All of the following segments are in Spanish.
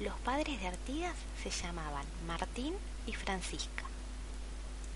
Los padres de Artigas se llamaban Martín y Francisca.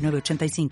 906985.